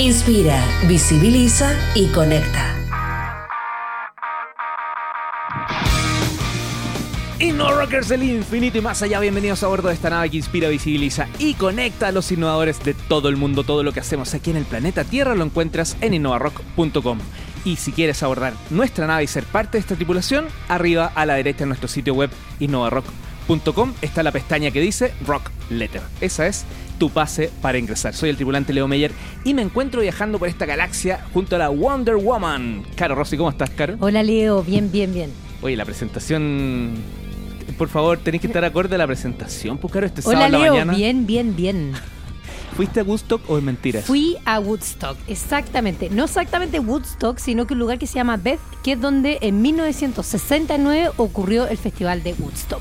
Inspira, visibiliza y conecta. Inno Rockers del infinito y más allá, bienvenidos a bordo de esta nave que inspira, visibiliza y conecta a los innovadores de todo el mundo. Todo lo que hacemos aquí en el planeta Tierra lo encuentras en innovarock.com. Y si quieres abordar nuestra nave y ser parte de esta tripulación, arriba a la derecha en nuestro sitio web innovarock.com está la pestaña que dice Rock Letter. Esa es tu pase para ingresar. Soy el tripulante Leo Meyer y me encuentro viajando por esta galaxia junto a la Wonder Woman. Caro Rossi, ¿cómo estás, Caro? Hola Leo, bien, bien, bien. Oye, la presentación. Por favor, tenéis que estar acorde a la presentación, pues Caro, este Hola sábado en la Leo, mañana. bien, bien, bien. ¿Fuiste a Woodstock o es mentira? Fui a Woodstock, exactamente. No exactamente Woodstock, sino que un lugar que se llama Beth, que es donde en 1969 ocurrió el Festival de Woodstock.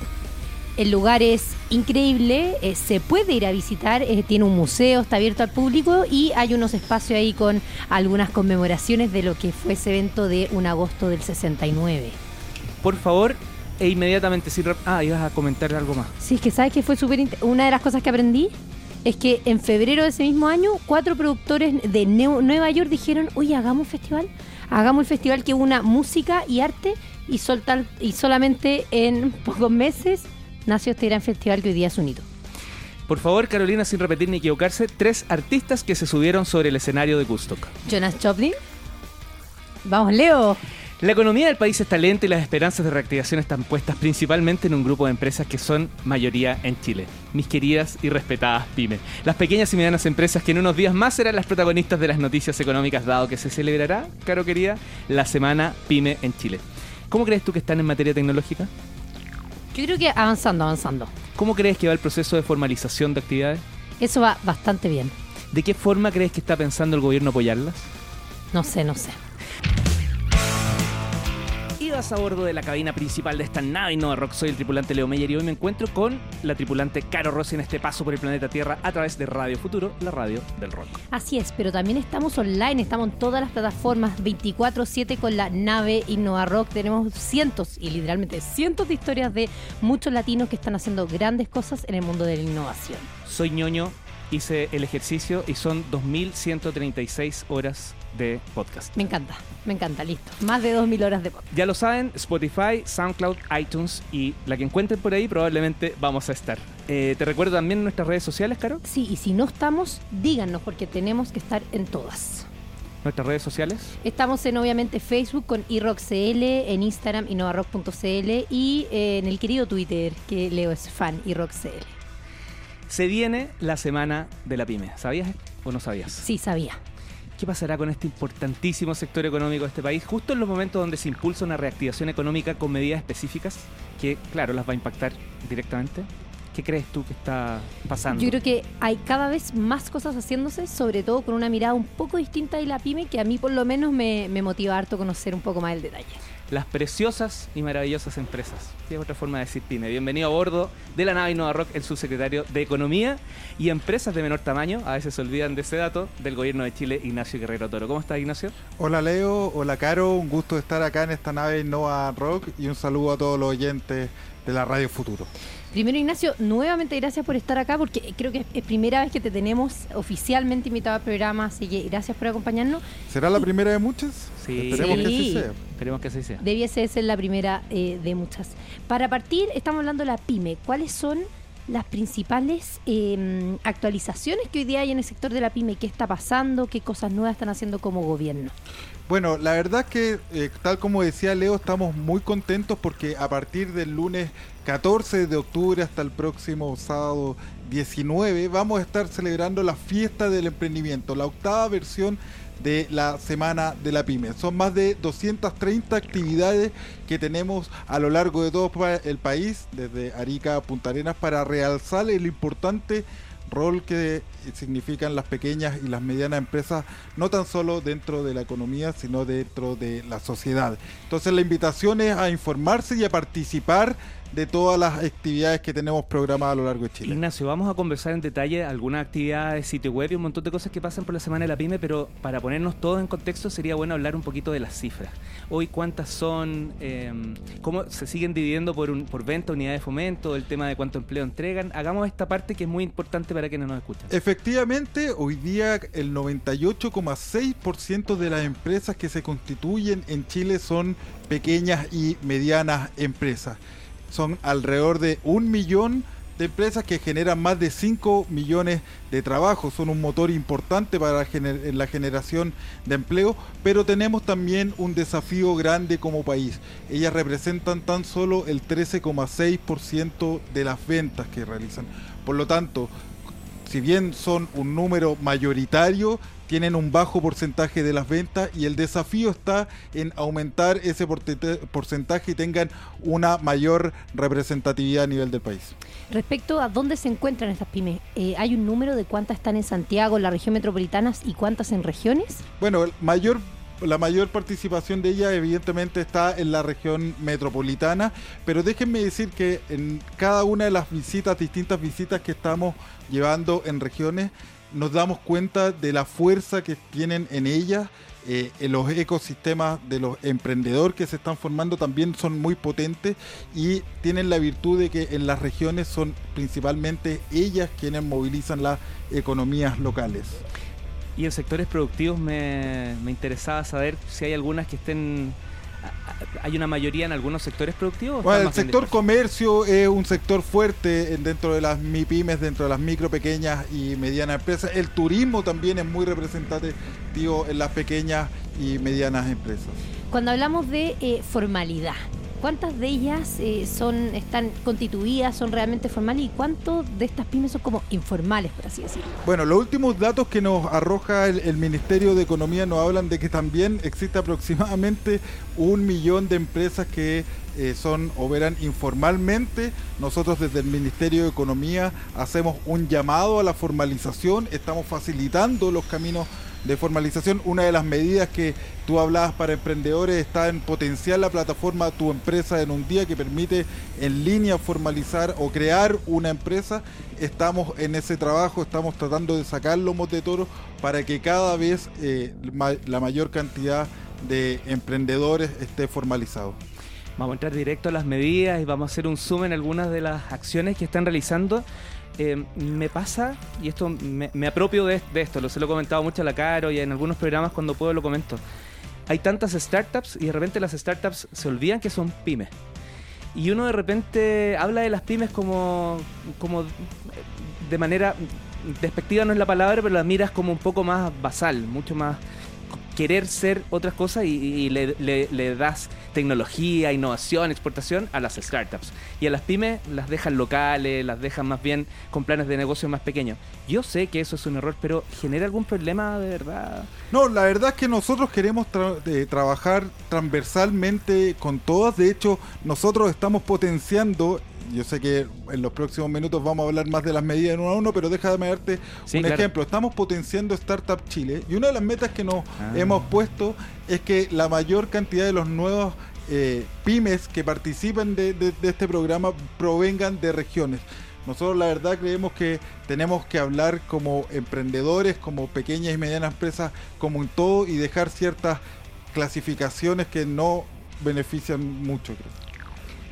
El lugar es increíble, eh, se puede ir a visitar, eh, tiene un museo, está abierto al público y hay unos espacios ahí con algunas conmemoraciones de lo que fue ese evento de un agosto del 69. Por favor, e inmediatamente rap- Ah, ibas a comentar algo más. Sí, es que sabes que fue súper... Una de las cosas que aprendí es que en febrero de ese mismo año, cuatro productores de Nueva York dijeron, oye, hagamos un festival, hagamos el festival que una música y arte y, soltar, y solamente en pocos meses nació este gran festival que hoy día es un hito. Por favor, Carolina, sin repetir ni equivocarse, tres artistas que se subieron sobre el escenario de Woodstock. Jonas Joplin. Vamos, Leo. La economía del país está lenta y las esperanzas de reactivación están puestas principalmente en un grupo de empresas que son mayoría en Chile. Mis queridas y respetadas pymes. Las pequeñas y medianas empresas que en unos días más serán las protagonistas de las noticias económicas dado que se celebrará, caro querida, la semana pyme en Chile. ¿Cómo crees tú que están en materia tecnológica? Yo creo que avanzando, avanzando. ¿Cómo crees que va el proceso de formalización de actividades? Eso va bastante bien. ¿De qué forma crees que está pensando el gobierno apoyarlas? No sé, no sé. A bordo de la cabina principal de esta nave Innova Rock. Soy el tripulante Leo Meyer y hoy me encuentro con la tripulante Caro Rossi en este paso por el planeta Tierra a través de Radio Futuro, la radio del rock. Así es, pero también estamos online, estamos en todas las plataformas 24/7 con la nave Innova Rock. Tenemos cientos y literalmente cientos de historias de muchos latinos que están haciendo grandes cosas en el mundo de la innovación. Soy ñoño, hice el ejercicio y son 2.136 horas de podcast. Me encanta, me encanta, listo. Más de 2.000 horas de podcast. Ya lo saben, Spotify, SoundCloud, iTunes y la que encuentren por ahí probablemente vamos a estar. Eh, te recuerdo también nuestras redes sociales, Caro. Sí, y si no estamos, díganos porque tenemos que estar en todas. Nuestras redes sociales. Estamos en obviamente Facebook con iRockCL, en Instagram innovarock.cl y eh, en el querido Twitter que Leo es fan iRockCL. Se viene la semana de la pyme. ¿Sabías o no sabías? Sí, sabía. ¿Qué pasará con este importantísimo sector económico de este país justo en los momentos donde se impulsa una reactivación económica con medidas específicas que, claro, las va a impactar directamente? ¿Qué crees tú que está pasando? Yo creo que hay cada vez más cosas haciéndose, sobre todo con una mirada un poco distinta de la pyme, que a mí por lo menos me, me motiva harto conocer un poco más el detalle. Las preciosas y maravillosas empresas. Sí, es otra forma de decir pyme. Bienvenido a bordo de la nave Innova Rock, el subsecretario de Economía y Empresas de menor tamaño. A veces se olvidan de ese dato del gobierno de Chile, Ignacio Guerrero Toro. ¿Cómo estás, Ignacio? Hola Leo, hola Caro, un gusto estar acá en esta nave Innova Rock y un saludo a todos los oyentes de la Radio Futuro. Primero, Ignacio, nuevamente gracias por estar acá, porque creo que es primera vez que te tenemos oficialmente invitado al programa, así que gracias por acompañarnos. ¿Será la primera de muchas? Sí. Esperemos que Sí. así sea. Esperemos que así sea. Debiese ser la primera eh, de muchas. Para partir, estamos hablando de la pyme. ¿Cuáles son las principales eh, actualizaciones que hoy día hay en el sector de la pyme? ¿Qué está pasando? ¿Qué cosas nuevas están haciendo como gobierno? Bueno, la verdad es que, eh, tal como decía Leo, estamos muy contentos porque a partir del lunes 14 de octubre hasta el próximo sábado 19 vamos a estar celebrando la fiesta del emprendimiento, la octava versión de la Semana de la Pyme. Son más de 230 actividades que tenemos a lo largo de todo el país, desde Arica a Punta Arenas, para realzar el importante rol que significan las pequeñas y las medianas empresas, no tan solo dentro de la economía, sino dentro de la sociedad. Entonces la invitación es a informarse y a participar de todas las actividades que tenemos programadas a lo largo de Chile. Ignacio, vamos a conversar en detalle algunas actividades, sitio web y un montón de cosas que pasan por la semana de la pyme, pero para ponernos todos en contexto sería bueno hablar un poquito de las cifras. Hoy cuántas son, eh, cómo se siguen dividiendo por, un, por venta, unidades de fomento, el tema de cuánto empleo entregan. Hagamos esta parte que es muy importante para quienes nos escuchan. Efectivamente, hoy día el 98,6% de las empresas que se constituyen en Chile son pequeñas y medianas empresas son alrededor de un millón de empresas que generan más de 5 millones de trabajos, son un motor importante para la generación de empleo, pero tenemos también un desafío grande como país. Ellas representan tan solo el 13,6% de las ventas que realizan. Por lo tanto, si bien son un número mayoritario, tienen un bajo porcentaje de las ventas y el desafío está en aumentar ese porcentaje y tengan una mayor representatividad a nivel del país. Respecto a dónde se encuentran estas pymes, eh, ¿hay un número de cuántas están en Santiago, en la región metropolitana y cuántas en regiones? Bueno, el mayor la mayor participación de ella evidentemente está en la región metropolitana, pero déjenme decir que en cada una de las visitas, distintas visitas que estamos llevando en regiones, nos damos cuenta de la fuerza que tienen en ellas. Eh, los ecosistemas de los emprendedores que se están formando también son muy potentes y tienen la virtud de que en las regiones son principalmente ellas quienes movilizan las economías locales. Y en sectores productivos me, me interesaba saber si hay algunas que estén hay una mayoría en algunos sectores productivos. Bueno, el sector comercio es un sector fuerte dentro de las MIPIMES, dentro de las micro, pequeñas y medianas empresas. El turismo también es muy representativo en las pequeñas y medianas empresas. Cuando hablamos de eh, formalidad, ¿Cuántas de ellas eh, son están constituidas, son realmente formales y cuántos de estas pymes son como informales, por así decirlo? Bueno, los últimos datos que nos arroja el, Ministerio de Economía nos hablan de que también existe aproximadamente un millón de empresas que eh, son operan informalmente. Nosotros desde el Ministerio de Economía hacemos un llamado a la formalización, estamos facilitando los caminos de formalización. Una de las medidas que tú hablabas para emprendedores está en potenciar la plataforma Tu Empresa en un día que permite en línea formalizar o crear una empresa. Estamos en ese trabajo, estamos tratando de sacar lomos de toro para que cada vez eh, la mayor cantidad de emprendedores esté formalizado. Vamos a entrar directo a las medidas y vamos a hacer un zoom en algunas de las acciones que están realizando eh, me pasa, y esto me, apropio de, esto, lo se lo he comentado mucho a la Caro y en algunos programas cuando puedo lo comento. Hay tantas startups y de repente las startups se olvidan que son pymes. Y uno de repente habla de las pymes como, como de manera despectiva no es la palabra, pero las miras como un poco más basal, mucho más querer ser otras cosas y, le, das tecnología, innovación, exportación a las startups. Y a las pymes las dejan locales, las dejan más bien con planes de negocio más pequeños. Yo sé que eso es un error, pero ¿genera algún problema de verdad? No, la verdad es que nosotros queremos trabajar transversalmente con todas. De hecho, nosotros estamos potenciando yo sé que en los próximos minutos vamos a hablar más de las medidas en uno a uno, pero déjame darte un ejemplo. Estamos potenciando Startup Chile y una de las metas que nos ah. hemos puesto es que la mayor cantidad de los nuevos eh, pymes que participen de, este programa provengan de regiones. Nosotros la verdad creemos que tenemos que hablar como emprendedores, como pequeñas y medianas empresas, como en todo y dejar ciertas clasificaciones que no benefician mucho. Creo.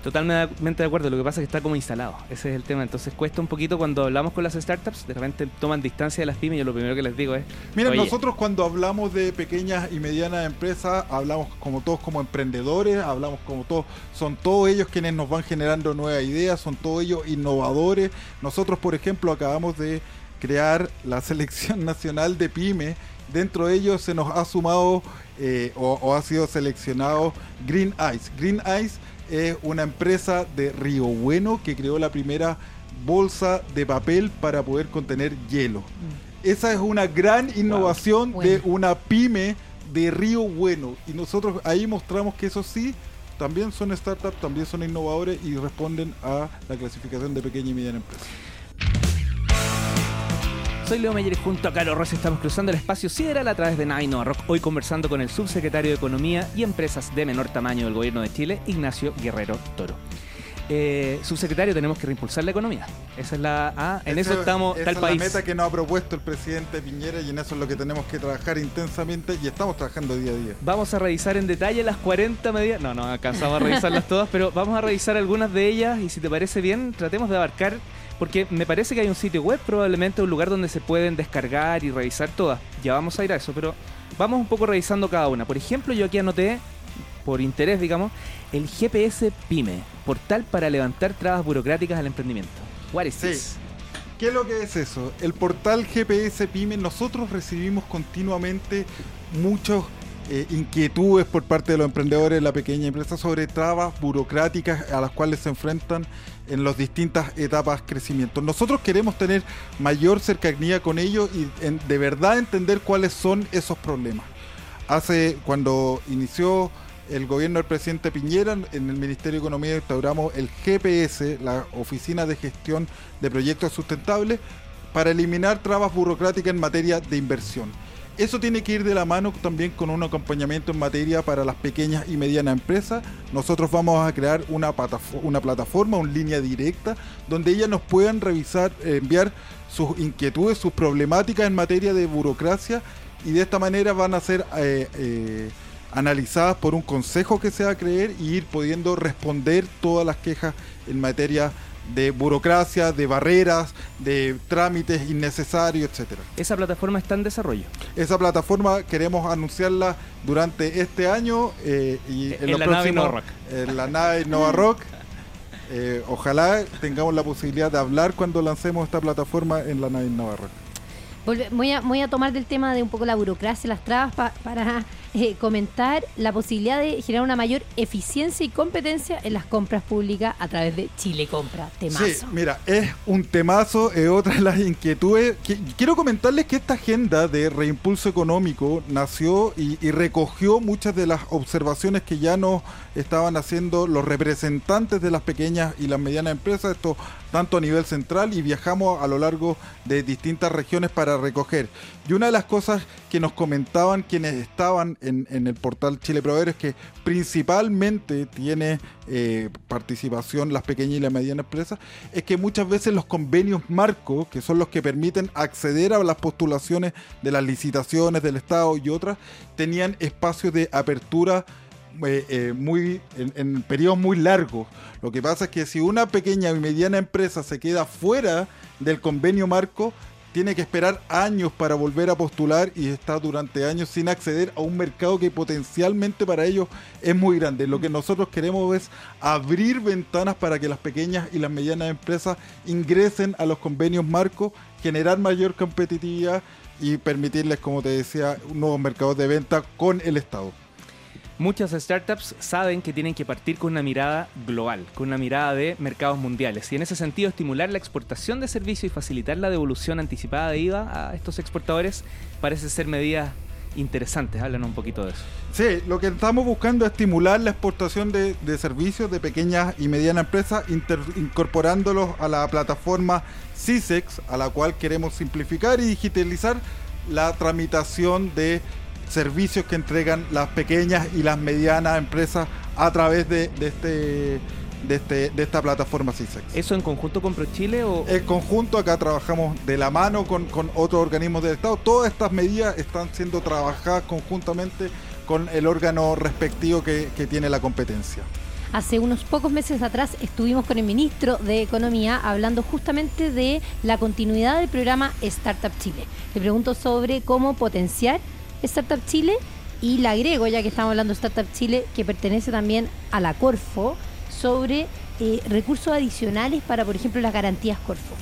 Totalmente de acuerdo, lo que pasa es que está como instalado, ese es el tema, entonces cuesta un poquito cuando hablamos con las startups, de repente toman distancia de las pymes y yo lo primero que les digo es... Mira, nosotros cuando hablamos de pequeñas y medianas empresas, hablamos como todos como emprendedores, hablamos como todos, son todos ellos quienes nos van generando nuevas ideas, son todos ellos innovadores. Nosotros, por ejemplo, acabamos de crear la selección nacional de pymes dentro de ellos se nos ha sumado eh, o, o, ha sido seleccionado Green Ice. Green Ice es una empresa de Río Bueno que creó la primera bolsa de papel para poder contener hielo. Mm. Esa es una gran innovación de una pyme de Río Bueno. Y nosotros ahí mostramos que eso sí, también son startups, también son innovadores y responden a la clasificación de pequeña y mediana empresa. Soy Leo Meyer y junto a Carlos Rossi estamos cruzando el espacio sideral a través de Nine Rock, hoy conversando con el subsecretario de Economía y Empresas de menor tamaño del Gobierno de Chile, Ignacio Guerrero Toro. Eh, subsecretario, tenemos que reimpulsar la economía. Esa es la A. En eso, estamos, esa el es país. la meta que nos ha propuesto el presidente Piñera y en eso es lo que tenemos que trabajar intensamente y estamos trabajando día a día. Vamos a revisar en detalle las 40 medidas. No, no alcanzamos a revisarlas todas, pero vamos a revisar algunas de ellas y si te parece bien, tratemos de abarcar, porque me parece que hay un sitio web, probablemente un lugar donde se pueden descargar y revisar todas. Ya vamos a ir a eso, pero vamos un poco revisando cada una. Por ejemplo, yo aquí anoté, por interés, digamos, el GPS PYME, portal para levantar trabas burocráticas al emprendimiento. What is Sí. this? ¿Qué es lo que es eso? El portal GPS Pyme, nosotros recibimos continuamente muchas inquietudes por parte de los emprendedores de la pequeña empresa sobre trabas burocráticas a las cuales se enfrentan en las distintas etapas de crecimiento. Nosotros queremos tener mayor cercanía con ellos y de verdad entender cuáles son esos problemas. Hace cuando inició el gobierno del presidente Piñera, en el Ministerio de Economía instauramos el GPS, la Oficina de Gestión de Proyectos Sustentables, para eliminar trabas burocráticas en materia de inversión. Eso tiene que ir de la mano también con un acompañamiento en materia para las pequeñas y medianas empresas. Nosotros vamos a crear una, una plataforma, una línea directa, donde ellas nos puedan revisar, eh, enviar sus inquietudes, sus problemáticas en materia de burocracia y de esta manera van a ser eh, eh, analizadas por un consejo que se va a creer y ir pudiendo responder todas las quejas en materia de burocracia, de barreras, de trámites innecesarios, etcétera. Esa plataforma está en desarrollo. Esa plataforma queremos anunciarla durante este año eh, y En los la nave próximos- Nova Rock. En la nave Nova Rock. Eh, ojalá tengamos la posibilidad de hablar cuando lancemos esta plataforma en la nave Nova Rock. Voy a, voy a tomar del tema de un poco la burocracia, las trabas, pa- para eh, comentar la posibilidad de generar una mayor eficiencia y competencia en las compras públicas a través de Chile Compra. Temazo. Sí, mira, es un temazo, es otra de las inquietudes. Qui- Quiero comentarles que esta agenda de reimpulso económico nació y, recogió muchas de las observaciones que ya nos estaban haciendo los representantes de las pequeñas y las medianas empresas, esto tanto a nivel central y viajamos a lo largo de distintas regiones para recoger. Y una de las cosas que nos comentaban quienes estaban en, el portal Chile Proveedor es que principalmente tiene eh, participación las pequeñas y las medianas empresas, es que muchas veces los convenios marcos, que son los que permiten acceder a las postulaciones de las licitaciones del Estado y otras, tenían espacios de apertura eh, eh, muy en, periodos muy largos. Lo que pasa es que si una pequeña y mediana empresa se queda fuera del convenio marco, tiene que esperar años para volver a postular y está durante años sin acceder a un mercado que potencialmente para ellos es muy grande. Lo que nosotros queremos es abrir ventanas para que las pequeñas y las medianas empresas ingresen a los convenios marcos, generar mayor competitividad y permitirles, como te decía, nuevos mercados de venta con el Estado. Muchas startups saben que tienen que partir con una mirada global, con una mirada de mercados mundiales. Y en ese sentido, estimular la exportación de servicios y facilitar la devolución anticipada de IVA a estos exportadores parece ser medidas interesantes. Háblanos un poquito de eso. Sí, lo que estamos buscando es estimular la exportación de, servicios de pequeñas y medianas empresas, incorporándolos a la plataforma CISEX, a la cual queremos simplificar y digitalizar la tramitación de servicios que entregan las pequeñas y las medianas empresas a través de, de este, de, este, de esta plataforma CISEX. ¿Eso en conjunto con ProChile o...? En conjunto acá trabajamos de la mano con, con otros organismos del Estado. Todas estas medidas están siendo trabajadas conjuntamente con el órgano respectivo que, que tiene la competencia. Hace unos pocos meses atrás estuvimos con el ministro de Economía hablando justamente de la continuidad del programa Startup Chile. Le pregunto sobre cómo potenciar Startup Chile y le agrego, ya que estamos hablando de Startup Chile, que pertenece también a la Corfo, sobre eh, recursos adicionales para, por ejemplo, las garantías Corfo.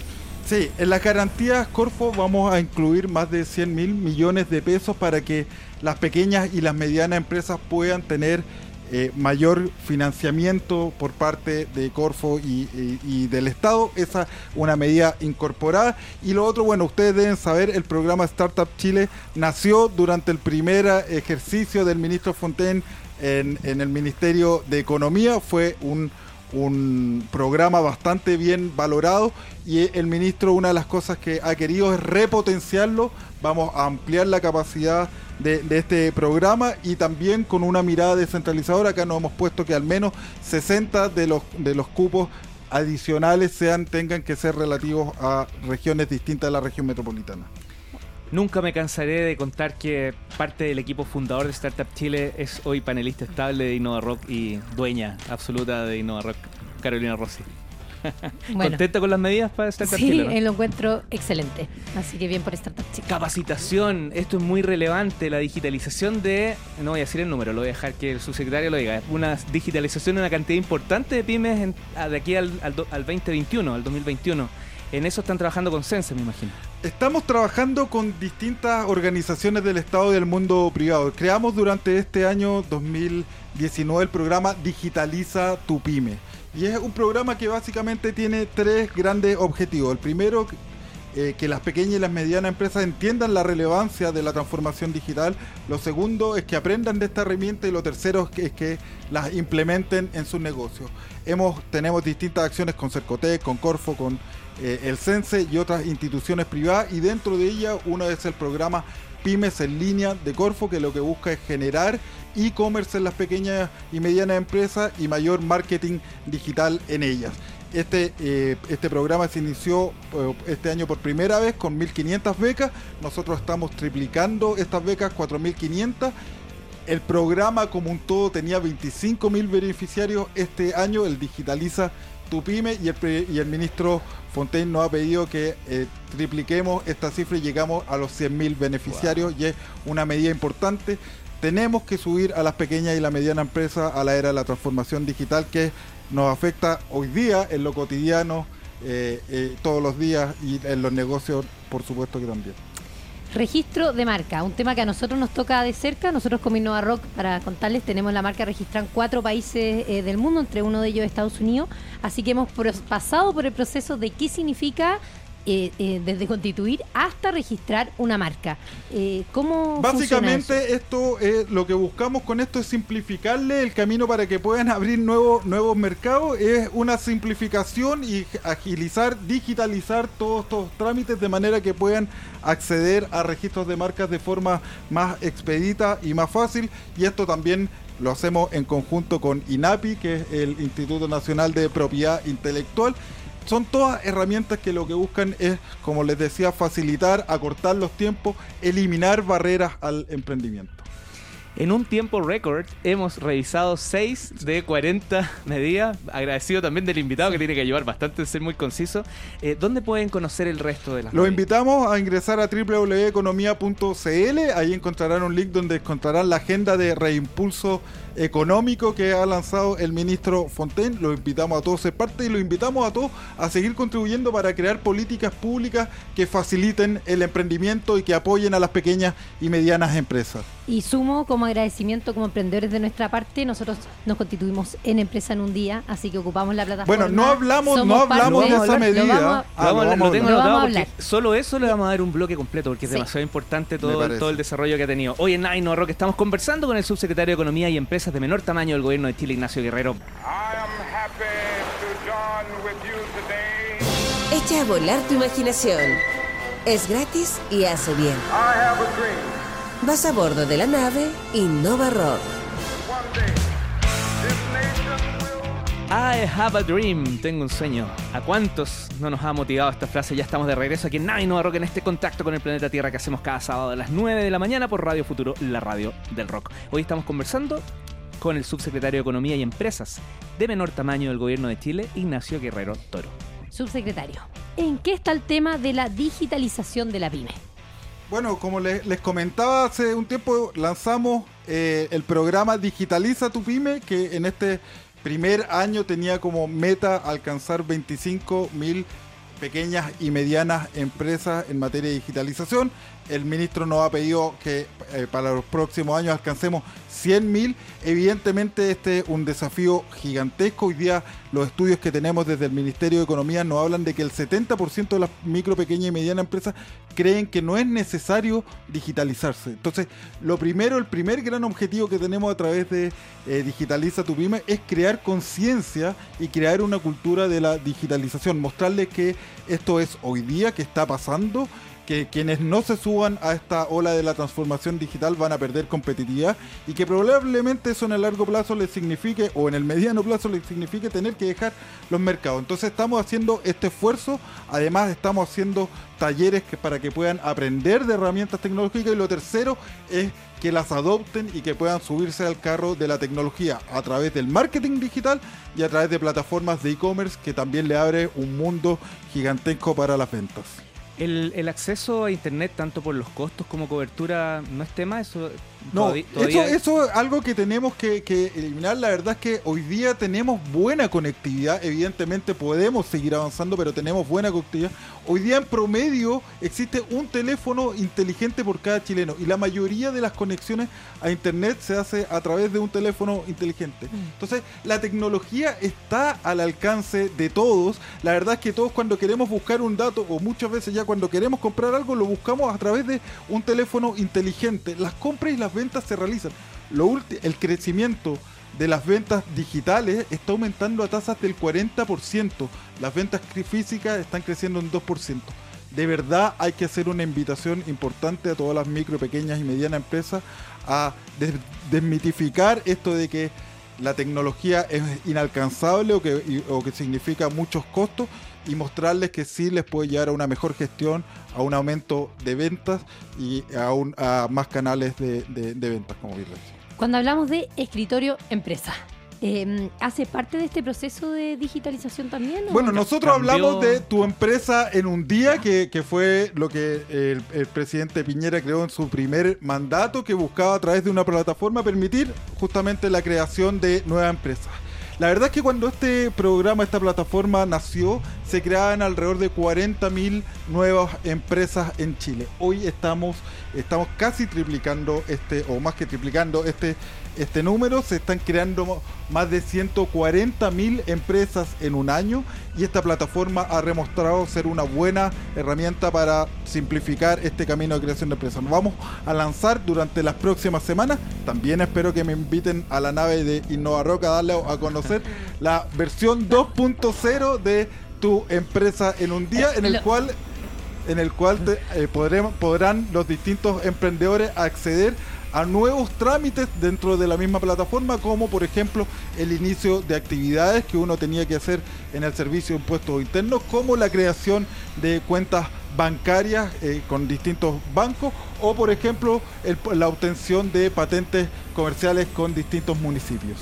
Sí, en las garantías Corfo vamos a incluir más de 100 mil millones de pesos para que las pequeñas y las medianas empresas puedan tener eh, mayor financiamiento por parte de Corfo y, del Estado. Esa es una medida incorporada. Y lo otro, bueno, ustedes deben saber, el programa Startup Chile nació durante el primer ejercicio del ministro Fontaine en, en el Ministerio de Economía. Fue un un programa bastante bien valorado y el ministro una de las cosas que ha querido es repotenciarlo, vamos a ampliar la capacidad de, este programa y también con una mirada descentralizadora, acá nos hemos puesto que al menos 60 de los, de los cupos adicionales sean tengan que ser relativos a regiones distintas de la región metropolitana. Nunca me cansaré de contar que parte del equipo fundador de Startup Chile es hoy panelista estable de Innova Rock y dueña absoluta de Innova Rock, Carolina Rossi. Bueno. ¿Contenta con las medidas para Startup Sí, Chile? no? eh, lo encuentro excelente. Así que bien por Startup Chile. Capacitación, esto es muy relevante, la digitalización de, no voy a decir el número, lo voy a dejar que el subsecretario lo diga, una digitalización de una cantidad importante de pymes en- a- de aquí al, al al 2021, al 2021. En eso están trabajando con Sense, me imagino. Estamos trabajando con distintas organizaciones del Estado y del mundo privado. Creamos durante este año 2019 el programa Digitaliza tu Pyme. Y es un programa que básicamente tiene tres grandes objetivos. El primero, eh, que las pequeñas y las medianas empresas entiendan la relevancia de la transformación digital. Lo segundo es que aprendan de esta herramienta y lo tercero es que, las implementen en sus negocios. Hemos, tenemos distintas acciones con Cercotec, con Corfo, con eh, el CENSE y otras instituciones privadas y dentro de ella uno es el programa Pymes en línea de Corfo que lo que busca es generar e-commerce en las pequeñas y medianas empresas y mayor marketing digital en ellas. Este, eh, este programa se inició eh, este año por primera vez con 1.500 becas. Nosotros estamos triplicando estas becas, 4.500. El programa como un todo tenía 25.000 beneficiarios este año, el Digitaliza tu pyme y el, pre- y el ministro Fontaine nos ha pedido que eh, tripliquemos esta cifra y llegamos a los 100.000 beneficiarios y es una medida importante. Tenemos que subir a las pequeñas y la mediana empresa a la era de la transformación digital que nos afecta hoy día en lo cotidiano, eh, eh, todos los días y en los negocios por supuesto que también. Registro de marca, un tema que a nosotros nos toca de cerca. Nosotros como Innova Rock, para contarles, tenemos la marca registrada en cuatro países eh, del mundo, entre uno de ellos Estados Unidos. Así que hemos pasado por el proceso de qué significa eh, eh, desde constituir hasta registrar una marca. Eh, ¿Cómo funciona eso? Básicamente esto es lo que buscamos con esto es simplificarle el camino para que puedan abrir nuevos nuevos mercados, es una simplificación y agilizar, digitalizar todos estos trámites de manera que puedan acceder a registros de marcas de forma más expedita y más fácil y esto también lo hacemos en conjunto con INAPI, que es el Instituto Nacional de Propiedad Intelectual. Son todas herramientas que lo que buscan es, como les decía, facilitar, acortar los tiempos, eliminar barreras al emprendimiento. En un tiempo récord hemos revisado 6 de 40 medidas. Agradecido también del invitado que tiene que ayudar bastante en ser muy conciso. Eh, ¿Dónde pueden conocer el resto de las Los medidas? invitamos a ingresar a www.economía.cl. Ahí encontrarán un link donde encontrarán la agenda de reimpulso económico que ha lanzado el ministro Fontaine. Los invitamos a todos a ser parte y los invitamos a todos a seguir contribuyendo para crear políticas públicas que faciliten el emprendimiento y que apoyen a las pequeñas y medianas empresas. Y sumo como agradecimiento como emprendedores de nuestra parte, nosotros nos constituimos en empresa en un día, así que ocupamos la plataforma. Bueno, no hablamos, Somos no hablamos de esa lo medida. Ah, Lo lo tengo Lo anotado porque solo eso le vamos a dar un bloque completo porque es Sí. demasiado importante todo, todo el desarrollo que ha tenido. Hoy en Nine Rock estamos conversando con el subsecretario de Economía y Empresas de menor tamaño del gobierno de Chile, Ignacio Guerrero. I am happy to join with you today. Echa a volar tu imaginación. Es gratis y hace bien. I have a dream. Vas a bordo de la nave Innova Rock. I have a dream, tengo un sueño. ¿A cuántos no nos ha motivado esta frase? Ya estamos de regreso aquí en Nine Nova Rock en este contacto con el planeta Tierra que hacemos cada sábado a las 9 de la mañana por Radio Futuro, la radio del rock. Hoy estamos conversando con el subsecretario de Economía y Empresas de menor tamaño del gobierno de Chile, Ignacio Guerrero Toro. Subsecretario, ¿en qué está el tema de la digitalización de la pyme? Bueno, como le- les, comentaba hace un tiempo, lanzamos eh, el programa Digitaliza tu Pyme, que en este primer año tenía como meta alcanzar 25 mil pequeñas y medianas empresas en materia de digitalización. El ministro nos ha pedido que eh, para los próximos años alcancemos 100.000. Evidentemente este es un desafío gigantesco. Hoy día los estudios que tenemos desde el Ministerio de Economía nos hablan de que el 70% de las micro, pequeñas y medianas empresas creen que no es necesario digitalizarse. Entonces, lo primero, el primer gran objetivo que tenemos a través de eh, Digitaliza tu Pyme es crear conciencia y crear una cultura de la digitalización. Mostrarles que esto es hoy día, que está pasando que quienes no se suban a esta ola de la transformación digital van a perder competitividad y que probablemente eso en el largo plazo les signifique o en el mediano plazo les signifique tener que dejar los mercados. Entonces estamos haciendo este esfuerzo, además estamos haciendo talleres que, para que puedan aprender de herramientas tecnológicas y lo tercero es que las adopten y que puedan subirse al carro de la tecnología a través del marketing digital y a través de plataformas de e-commerce que también le abre un mundo gigantesco para las ventas. El, el acceso a internet, tanto por los costos como cobertura, no es tema, eso No, eso, es algo que tenemos que, que eliminar. La verdad es que hoy día tenemos buena conectividad. Evidentemente podemos seguir avanzando, pero tenemos buena conectividad. Hoy día en promedio existe un teléfono inteligente por cada chileno y la mayoría de las conexiones a internet se hace a través de un teléfono inteligente. Entonces la tecnología está al alcance de todos. La verdad es que todos cuando queremos buscar un dato o muchas veces ya cuando queremos comprar algo lo buscamos a través de un teléfono inteligente. Las compras y las ventas se realizan. Lo el crecimiento de las ventas digitales está aumentando a tasas del 40%. Las ventas físicas están creciendo en 2%. De verdad hay que hacer una invitación importante a todas las micro, pequeñas y medianas empresas a des- desmitificar esto de que la tecnología es inalcanzable o que, o que significa muchos costos y mostrarles que sí les puede llevar a una mejor gestión, a un aumento de ventas y a, un- a más canales de, de- de ventas, como bien decía. Cuando hablamos de escritorio empresa, eh, ¿hace parte de este proceso de digitalización también? o Bueno, no? nosotros cambió- hablamos de tu empresa en un día, que, que fue lo que el, el presidente Piñera creó en su primer mandato, que buscaba a través de una plataforma permitir justamente la creación de nuevas empresas. La verdad es que cuando este programa, esta plataforma nació, se creaban alrededor de 40.000 nuevas empresas en Chile. Hoy estamos, estamos casi triplicando este, o más que triplicando este, este número. Se están creando más de 140.000 empresas en un año y esta plataforma ha demostrado ser una buena herramienta para simplificar este camino de creación de empresas. Nos vamos a lanzar durante las próximas semanas. También espero que me inviten a la nave de Innova Rock a darle a conocer la versión 2.0 de tu empresa en un día, en el Lo- cual en el cual te- eh, podremos, podrán los distintos emprendedores acceder a nuevos trámites dentro de la misma plataforma, como por ejemplo el inicio de actividades que uno tenía que hacer en el servicio de impuestos internos, como la creación de cuentas bancarias eh, con distintos bancos, o por ejemplo el- la obtención de patentes comerciales con distintos municipios.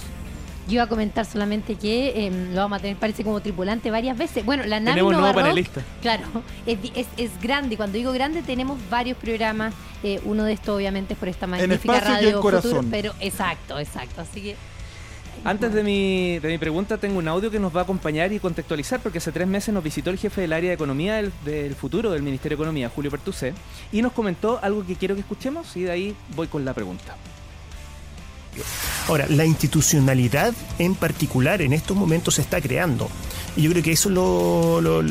Yo iba a comentar solamente que eh, lo vamos a tener, parece como tripulante varias veces. Bueno, la nave Tenemos Innova nuevo Rock, panelista. Claro, es, es, es grande. Cuando digo grande, tenemos varios programas. eh, uno de estos, obviamente, es por esta magnífica espacio y radio en corazón. Futuro, pero exacto, exacto. Así que. Antes de mi, de mi pregunta, tengo un audio que nos va a acompañar y contextualizar, porque hace tres meses nos visitó el jefe del área de economía del, del futuro del Ministerio de Economía, Julio Pertusé, y nos comentó algo que quiero que escuchemos, y de ahí voy con la pregunta. Ahora, la institucionalidad en particular en estos momentos se está creando. Y yo creo que eso es lo, lo-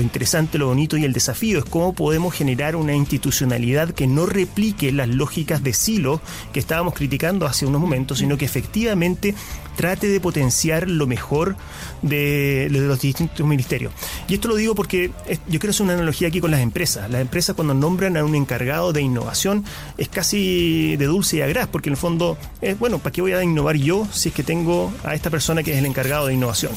interesante, lo bonito y el desafío, es cómo podemos generar una institucionalidad que no replique las lógicas de silo que estábamos criticando hace unos momentos, sino que efectivamente trate de potenciar lo mejor de, de los distintos ministerios. Y esto lo digo porque es- yo quiero hacer una analogía aquí con las empresas. Las empresas cuando nombran a un encargado de innovación es casi de dulce y agraz, porque en el fondo es, bueno, ¿para qué voy a innovar yo si es que tengo a esta persona que es el encargado de innovación?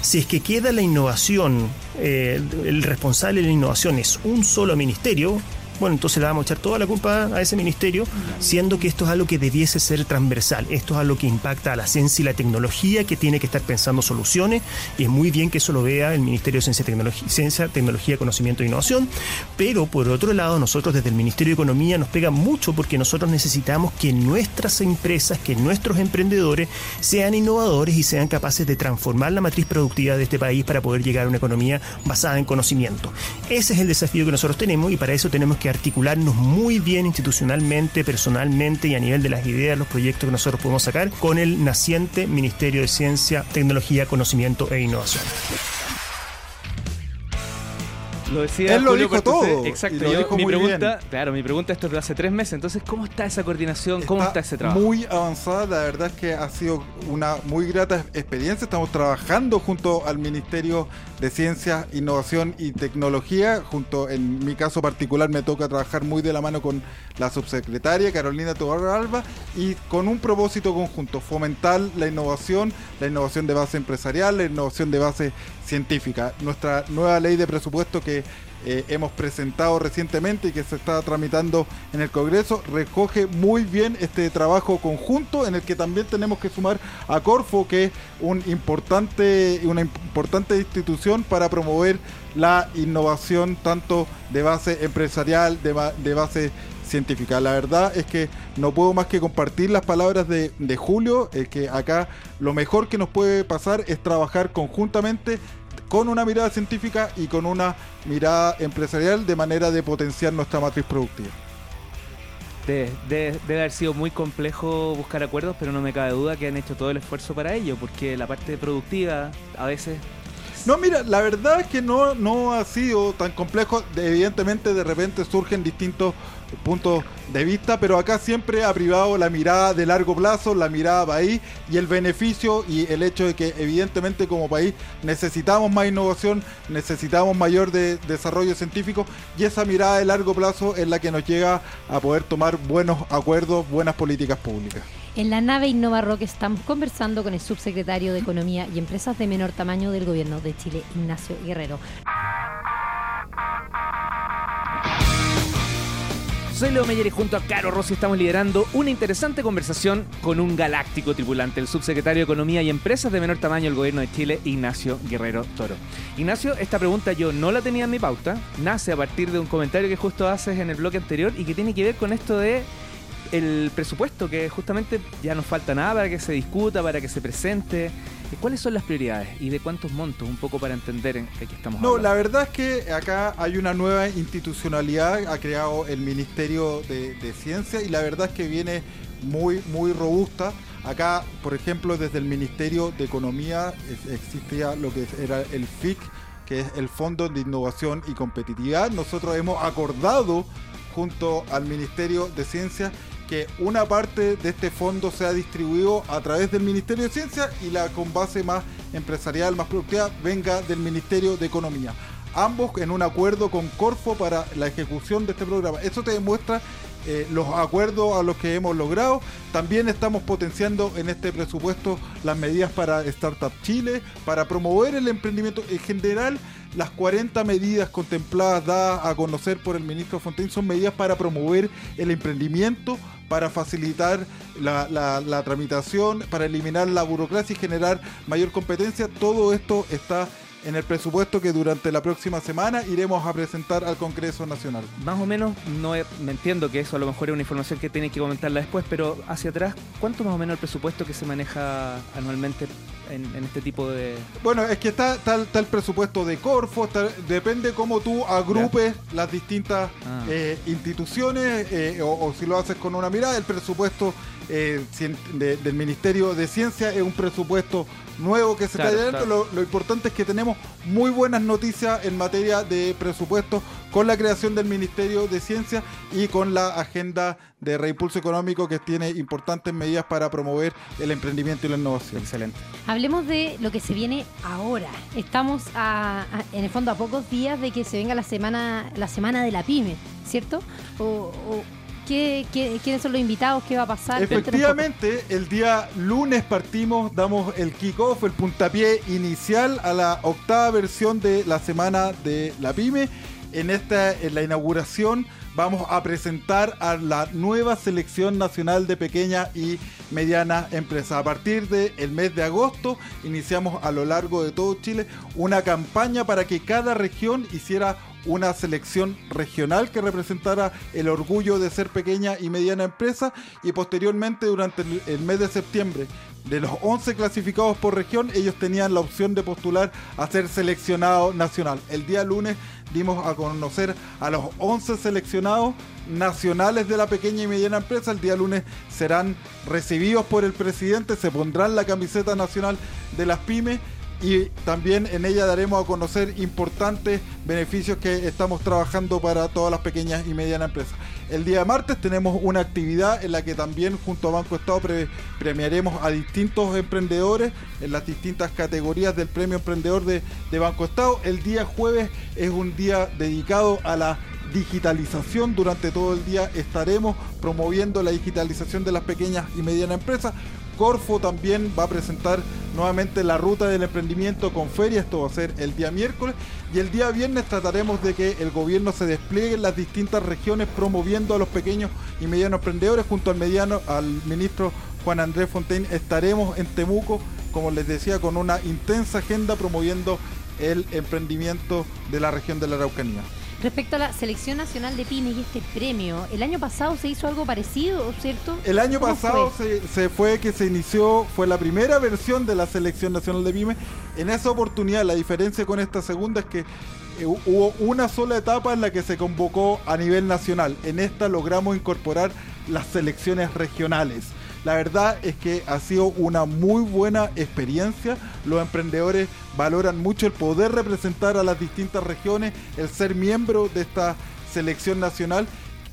Si es que queda la innovación, eh, el responsable de la innovación es un solo ministerio, bueno, entonces le vamos a echar toda la culpa a ese ministerio, siendo que esto es algo que debiese ser transversal. Esto es algo que impacta a la ciencia y la tecnología, que tiene que estar pensando soluciones, y es muy bien que eso lo vea el Ministerio de Ciencia, Tecnología, Ciencia, Tecnología Conocimiento e Innovación, pero por otro lado, nosotros desde el Ministerio de Economía nos pega mucho porque nosotros necesitamos que nuestras empresas, que nuestros emprendedores sean innovadores y sean capaces de transformar la matriz productiva de este país para poder llegar a una economía basada en conocimiento. Ese es el desafío que nosotros tenemos y para eso tenemos que articularnos muy bien institucionalmente, personalmente y a nivel de las ideas, los proyectos que nosotros podemos sacar con el naciente Ministerio de Ciencia, Tecnología, Conocimiento e Innovación. Lo decía Él lo Julio dijo Cortés, todo, Exacto. y lo yo- dijo mi muy pregunta, bien. claro, mi pregunta esto es de hace tres meses. Entonces, ¿cómo está esa coordinación? ¿Cómo está, ese trabajo? Muy avanzada, la verdad es que ha sido una muy grata experiencia. Estamos trabajando junto al Ministerio de Ciencia, Innovación y Tecnología. Junto, en mi caso particular, me toca trabajar muy de la mano con la subsecretaria Carolina Tobar Alba y con un propósito conjunto: fomentar la innovación, la innovación de base empresarial, la innovación de base científica. Nuestra nueva ley de presupuesto que eh, hemos presentado recientemente y que se está tramitando en el Congreso, recoge muy bien este trabajo conjunto en el que también tenemos que sumar a Corfo, que es un importante, una importante institución para promover la innovación tanto de base empresarial, de, de base científica. La verdad es que no puedo más que compartir las palabras de, de Julio, es que acá lo mejor que nos puede pasar es trabajar conjuntamente con una mirada científica y con una mirada empresarial de manera de potenciar nuestra matriz productiva. Debe, debe- debe haber sido muy complejo buscar acuerdos, pero no me cabe duda que han hecho todo el esfuerzo para ello, porque la parte productiva a veces No, mira, la verdad es que no, no ha sido tan complejo. De- Evidentemente, de repente surgen distintos puntos de vista, pero acá siempre ha privado la mirada de largo plazo, la mirada país y el beneficio y el hecho de que, evidentemente, como país necesitamos más innovación, necesitamos mayor de- desarrollo científico y esa mirada de largo plazo es la que nos llega a poder tomar buenos acuerdos, buenas políticas públicas. En la nave Innova Rock estamos conversando con el subsecretario de Economía y Empresas de Menor Tamaño del Gobierno de Chile, Ignacio Guerrero. Soy Leo Meyer y junto a Caro Rossi estamos liderando una interesante conversación con un galáctico tripulante, el subsecretario de Economía y Empresas de menor tamaño del Gobierno de Chile, Ignacio Guerrero Toro. Ignacio, esta pregunta yo no la tenía en mi pauta, nace a partir de un comentario que justo haces en el bloque anterior y que tiene que ver con esto de el presupuesto, que justamente ya no falta nada para que se discuta, para que se presente. ¿Cuáles son las prioridades y de cuántos montos? Un poco para entender en- qué estamos No, hablando. la verdad es que acá hay una nueva institucionalidad, ha creado el Ministerio de, de Ciencia y la verdad es que viene muy, muy robusta. Acá, por ejemplo, desde el Ministerio de Economía existía lo que era el FIC, que es el Fondo de Innovación y Competitividad. Nosotros hemos acordado junto al Ministerio de Ciencia que una parte de este fondo sea distribuido a través del Ministerio de Ciencia y la con base más empresarial, más productiva, venga del Ministerio de Economía. Ambos en un acuerdo con Corfo para la ejecución de este programa. Eso te demuestra eh, los acuerdos a los que hemos logrado. También estamos potenciando en este presupuesto las medidas para Startup Chile, para promover el emprendimiento. En general, las 40 medidas contempladas dadas a conocer por el ministro Fontaine son medidas para promover el emprendimiento, para facilitar la, la- la tramitación, para eliminar la burocracia y generar mayor competencia. Todo esto está en el presupuesto que durante la próxima semana iremos a presentar al Congreso Nacional. Más o menos, no he- me entiendo que eso a lo mejor es una información que tienes que comentarla después, pero hacia atrás, ¿cuánto más o menos el presupuesto que se maneja anualmente en, en este tipo de... Bueno, es que está, está, está el presupuesto de Corfo, está- depende cómo tú agrupes las distintas Ah. eh, instituciones eh, o, o si lo haces con una mirada. El presupuesto eh, de- del Ministerio de Ciencia es un presupuesto nuevo que se Claro, está llenando. claro. Lo, lo importante es que tenemos muy buenas noticias en materia de presupuesto con la creación del Ministerio de Ciencia y con la agenda de reimpulso económico que tiene importantes medidas para promover el emprendimiento y la innovación. Excelente. Hablemos de lo que se viene ahora. Estamos a- a- en el fondo a pocos días de que se venga la semana, la semana de la pyme, ¿cierto? O, o ¿qué- quiénes son los invitados? ¿Qué va a pasar? Efectivamente, el día lunes partimos, damos el kickoff, el puntapié inicial a la octava versión de la semana de la pyme. en esta en la inauguración vamos a presentar a la nueva selección nacional de pequeñas y medianas empresas. A partir del mes de agosto iniciamos a lo largo de todo Chile una campaña para que cada región hiciera una selección regional que representara el orgullo de ser pequeña y mediana empresa y posteriormente durante el, mes de septiembre de los 11 clasificados por región, ellos tenían la opción de postular a ser seleccionado nacional. El día lunes dimos a conocer a los 11 seleccionados nacionales de la pequeña y mediana empresa. El día lunes serán recibidos por el presidente, se pondrán la camiseta nacional de las pymes y también en ella daremos a conocer importantes beneficios que estamos trabajando para todas las pequeñas y medianas empresas. El día martes tenemos una actividad en la que también junto a Banco Estado pre- premiaremos a distintos emprendedores en las distintas categorías del premio emprendedor de, de Banco Estado. El día jueves es un día dedicado a la digitalización. Durante todo el día estaremos promoviendo la digitalización de las pequeñas y medianas empresas. Corfo también va a presentar nuevamente la ruta del emprendimiento con feria. Esto va a ser el día miércoles. Y el día viernes trataremos de que el gobierno se despliegue en las distintas regiones promoviendo a los pequeños y medianos emprendedores. Junto al, mediano, al ministro Juan Andrés Fontaine estaremos en Temuco, como les decía, con una intensa agenda promoviendo el emprendimiento de la región de la Araucanía. Respecto a la selección nacional de pymes y este premio, el año pasado se hizo algo parecido, ¿cierto? El año ¿Cómo pasado fue? se, se fue que se inició, fue la primera versión de la Selección Nacional de Pymes. En esa oportunidad, la diferencia con esta segunda es que eh, hu- hubo una sola etapa en la que se convocó a nivel nacional. En esta logramos incorporar las selecciones regionales. La verdad es que ha sido una muy buena experiencia. Los emprendedores valoran mucho el poder representar a las distintas regiones, el ser miembro de esta selección nacional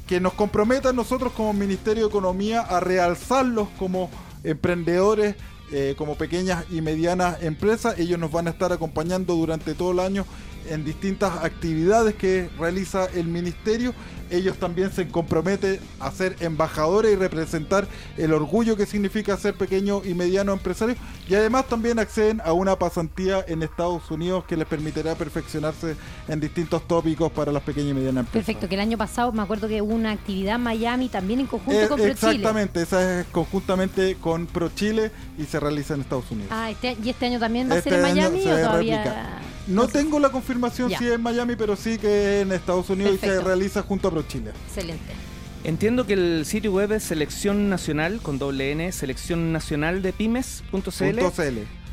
que nos comprometa a nosotros como Ministerio de Economía a realzarlos como emprendedores, eh, como pequeñas y medianas empresas. Ellos nos van a estar acompañando durante todo el año en distintas actividades que realiza el Ministerio. Ellos también se comprometen a ser embajadores y representar el orgullo que significa ser pequeño y mediano empresario. Y además también acceden a una pasantía en Estados Unidos que les permitirá perfeccionarse en distintos tópicos para las pequeñas y medianas empresas. Perfecto, que el año pasado me acuerdo que hubo una actividad en Miami también en conjunto Eh, con ProChile. exactamente, esa es conjuntamente con ProChile y se realiza en Estados Unidos. Ah, este, ¿y este año también va Este a ser en Miami o todavía? replica. No sé? tengo la confirmación Ya. si es en Miami, pero sí que en Estados Unidos y se realiza junto a ProChile. Excelente. Entiendo que el sitio web es selección nacional con doble N, selección nacional de pymes.cl.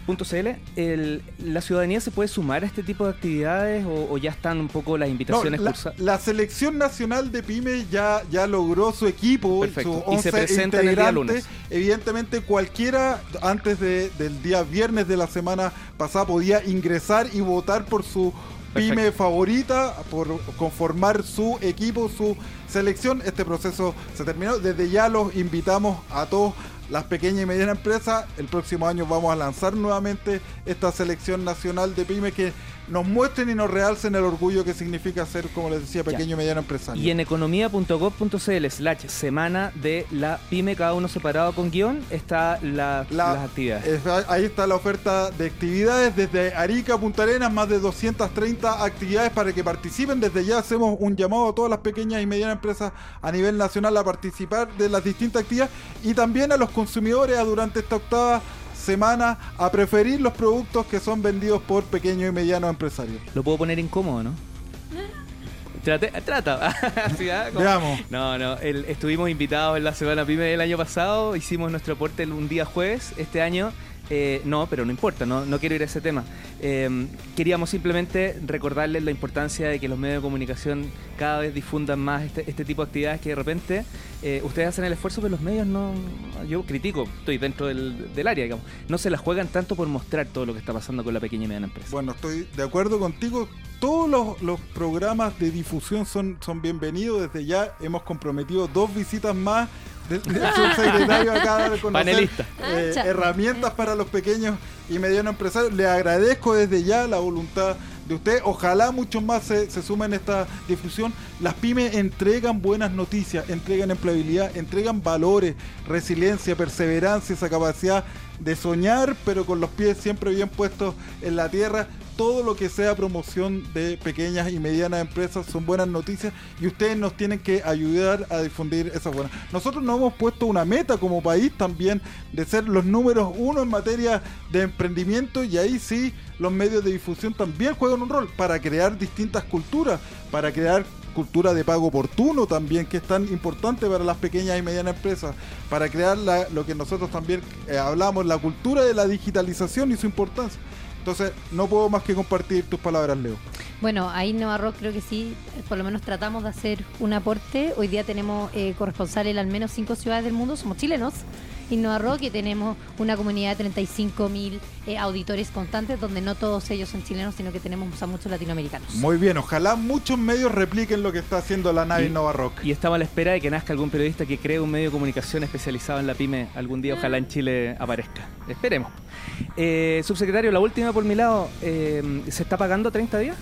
Punto CL. El- ¿La ciudadanía se puede sumar a este tipo de actividades o, o ya están un poco las No, invitaciones la, cursadas? la selección nacional de pymes ya, ya logró su equipo, Perfecto. Y se 11 presentan el día lunes. Evidentemente cualquiera antes de- del día viernes de la semana pasada podía ingresar y votar por su pyme favorita, por conformar su equipo, su selección. Este proceso se terminó. Desde ya los invitamos a todos las pequeñas y medianas empresas. El próximo año vamos a lanzar nuevamente esta selección nacional de pymes que nos muestren y nos realcen el orgullo que significa ser, como les decía, pequeño y mediano empresario. Y en economía.gov.cl slash semana de la pyme, cada uno separado con guion, está la- La- las actividades. es- ahí está la oferta de actividades desde Arica Punta Arenas, más de 230 actividades para que participen. Desde ya hacemos un llamado a todas las pequeñas y medianas empresas a nivel nacional a participar de las distintas actividades y también a los consumidores a durante esta octava semana a preferir los productos que son vendidos por pequeños y medianos empresarios. Lo puedo poner incómodo, ¿no? Trate- trata. Así, ¿ah? Veamos. No, no. el- estuvimos invitados en la semana pyme del año pasado. Hicimos nuestro aporte el- un día jueves. Este año eh, no, pero no importa. No, quiero ir a ese tema. Eh, queríamos simplemente recordarles la importancia de que los medios de comunicación cada vez difundan más este, este tipo de actividades que de repente eh, ustedes hacen el esfuerzo, pero los medios no. Yo critico, estoy dentro del, área, digamos. No se la juegan tanto por mostrar todo lo que está pasando con la pequeña y mediana empresa. Bueno, estoy de acuerdo contigo. Todos los, programas de difusión son bienvenidos. Desde ya hemos comprometido dos visitas más conocer, Panelista. eh, herramientas para los pequeños y medianos empresarios. Le agradezco desde ya la voluntad de usted. Ojalá muchos más se, se sumen a esta difusión. Las pymes entregan buenas noticias, entregan empleabilidad, entregan valores, resiliencia, perseverancia, esa capacidad de soñar, pero con los pies siempre bien puestos en la tierra. Todo lo que sea promoción de pequeñas y medianas empresas son buenas noticias y ustedes nos tienen que ayudar a difundir esas buenas. Nosotros nos hemos puesto una meta como país también de ser los números uno en materia de emprendimiento y ahí sí los medios de difusión también juegan un rol para crear distintas culturas, para crear cultura de pago oportuno también, que es tan importante para las pequeñas y medianas empresas, para crear la- lo que nosotros también eh, hablamos, la cultura de la digitalización y su importancia. Entonces, no puedo más que compartir tus palabras, Leo. Bueno, ahí Rock creo que sí, por lo menos tratamos de hacer un aporte. Hoy día tenemos eh, corresponsales en al menos cinco ciudades del mundo, somos chilenos. Rock y tenemos una comunidad de 35 mil auditores constantes, donde no todos ellos son chilenos, sino que tenemos a muchos latinoamericanos. Muy bien, ojalá muchos medios repliquen lo que está haciendo la nave Y- Nova Rock. Y estamos a la espera de que nazca algún periodista que cree un medio de comunicación especializado en la pyme. Algún día, ojalá en Chile aparezca. Esperemos. Eh, subsecretario, la última por mi lado. eh, ¿Se está pagando 30 días?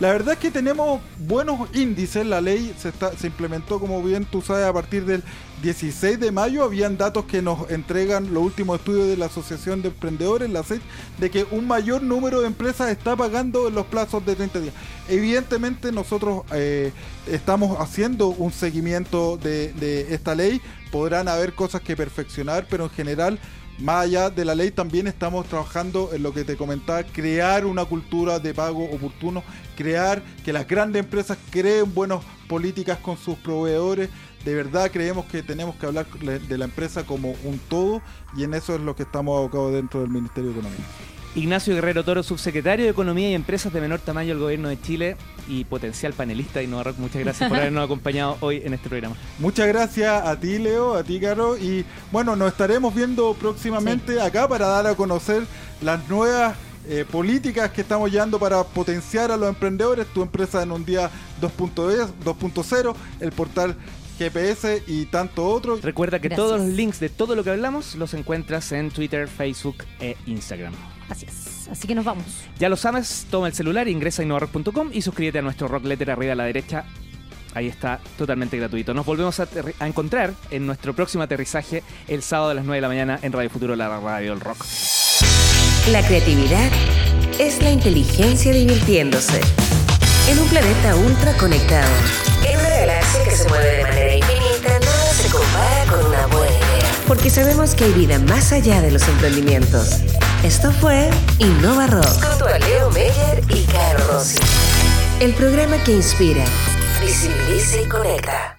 La verdad es que tenemos buenos índices. La ley se, está, se implementó, como bien tú sabes, a partir del 16 de mayo. Habían datos que nos entregan los últimos estudios de la Asociación de Emprendedores, la CET, de que un mayor número de empresas está pagando en los plazos de 30 días. Evidentemente nosotros eh, estamos haciendo un seguimiento de esta ley. Podrán haber cosas que perfeccionar, pero en general más allá de la ley, también estamos trabajando en lo que te comentaba, crear una cultura de pago oportuno, crear que las grandes empresas creen buenas políticas con sus proveedores. De verdad creemos que tenemos que hablar de la empresa como un todo y en eso es lo que estamos abocados dentro del Ministerio de Economía. Ignacio Guerrero Toro, subsecretario de Economía y Empresas de Menor Tamaño del Gobierno de Chile y potencial panelista de Innova Rock. Muchas gracias por habernos acompañado hoy en este programa. Muchas gracias a ti, Leo, a ti, Caro. Y bueno, nos estaremos viendo próximamente acá para dar a conocer las nuevas eh, políticas que estamos llevando para potenciar a los emprendedores. Tu empresa en un día 2.0, 2.0, el portal GPS y tanto otro. Recuerda que Gracias. todos los links de todo lo que hablamos los encuentras en Twitter, Facebook e Instagram. Así es. Así que nos vamos. Ya lo sabes, toma el celular, ingresa a innovarock.com y suscríbete a nuestro rock letter arriba a la derecha. Ahí está totalmente gratuito. Nos volvemos a, encontrar en nuestro próximo aterrizaje el sábado a las 9 de la mañana en Radio Futuro, la radio del rock. La creatividad es la inteligencia divirtiéndose. En un planeta ultra conectado. En una galaxia que se mueve de manera infinita, nada se compara con una buena. Porque sabemos que hay vida más allá de los emprendimientos. Esto fue Innova Rock. Junto a Leo Meyer y Caro Rossi. El programa que inspira, visibiliza y conecta.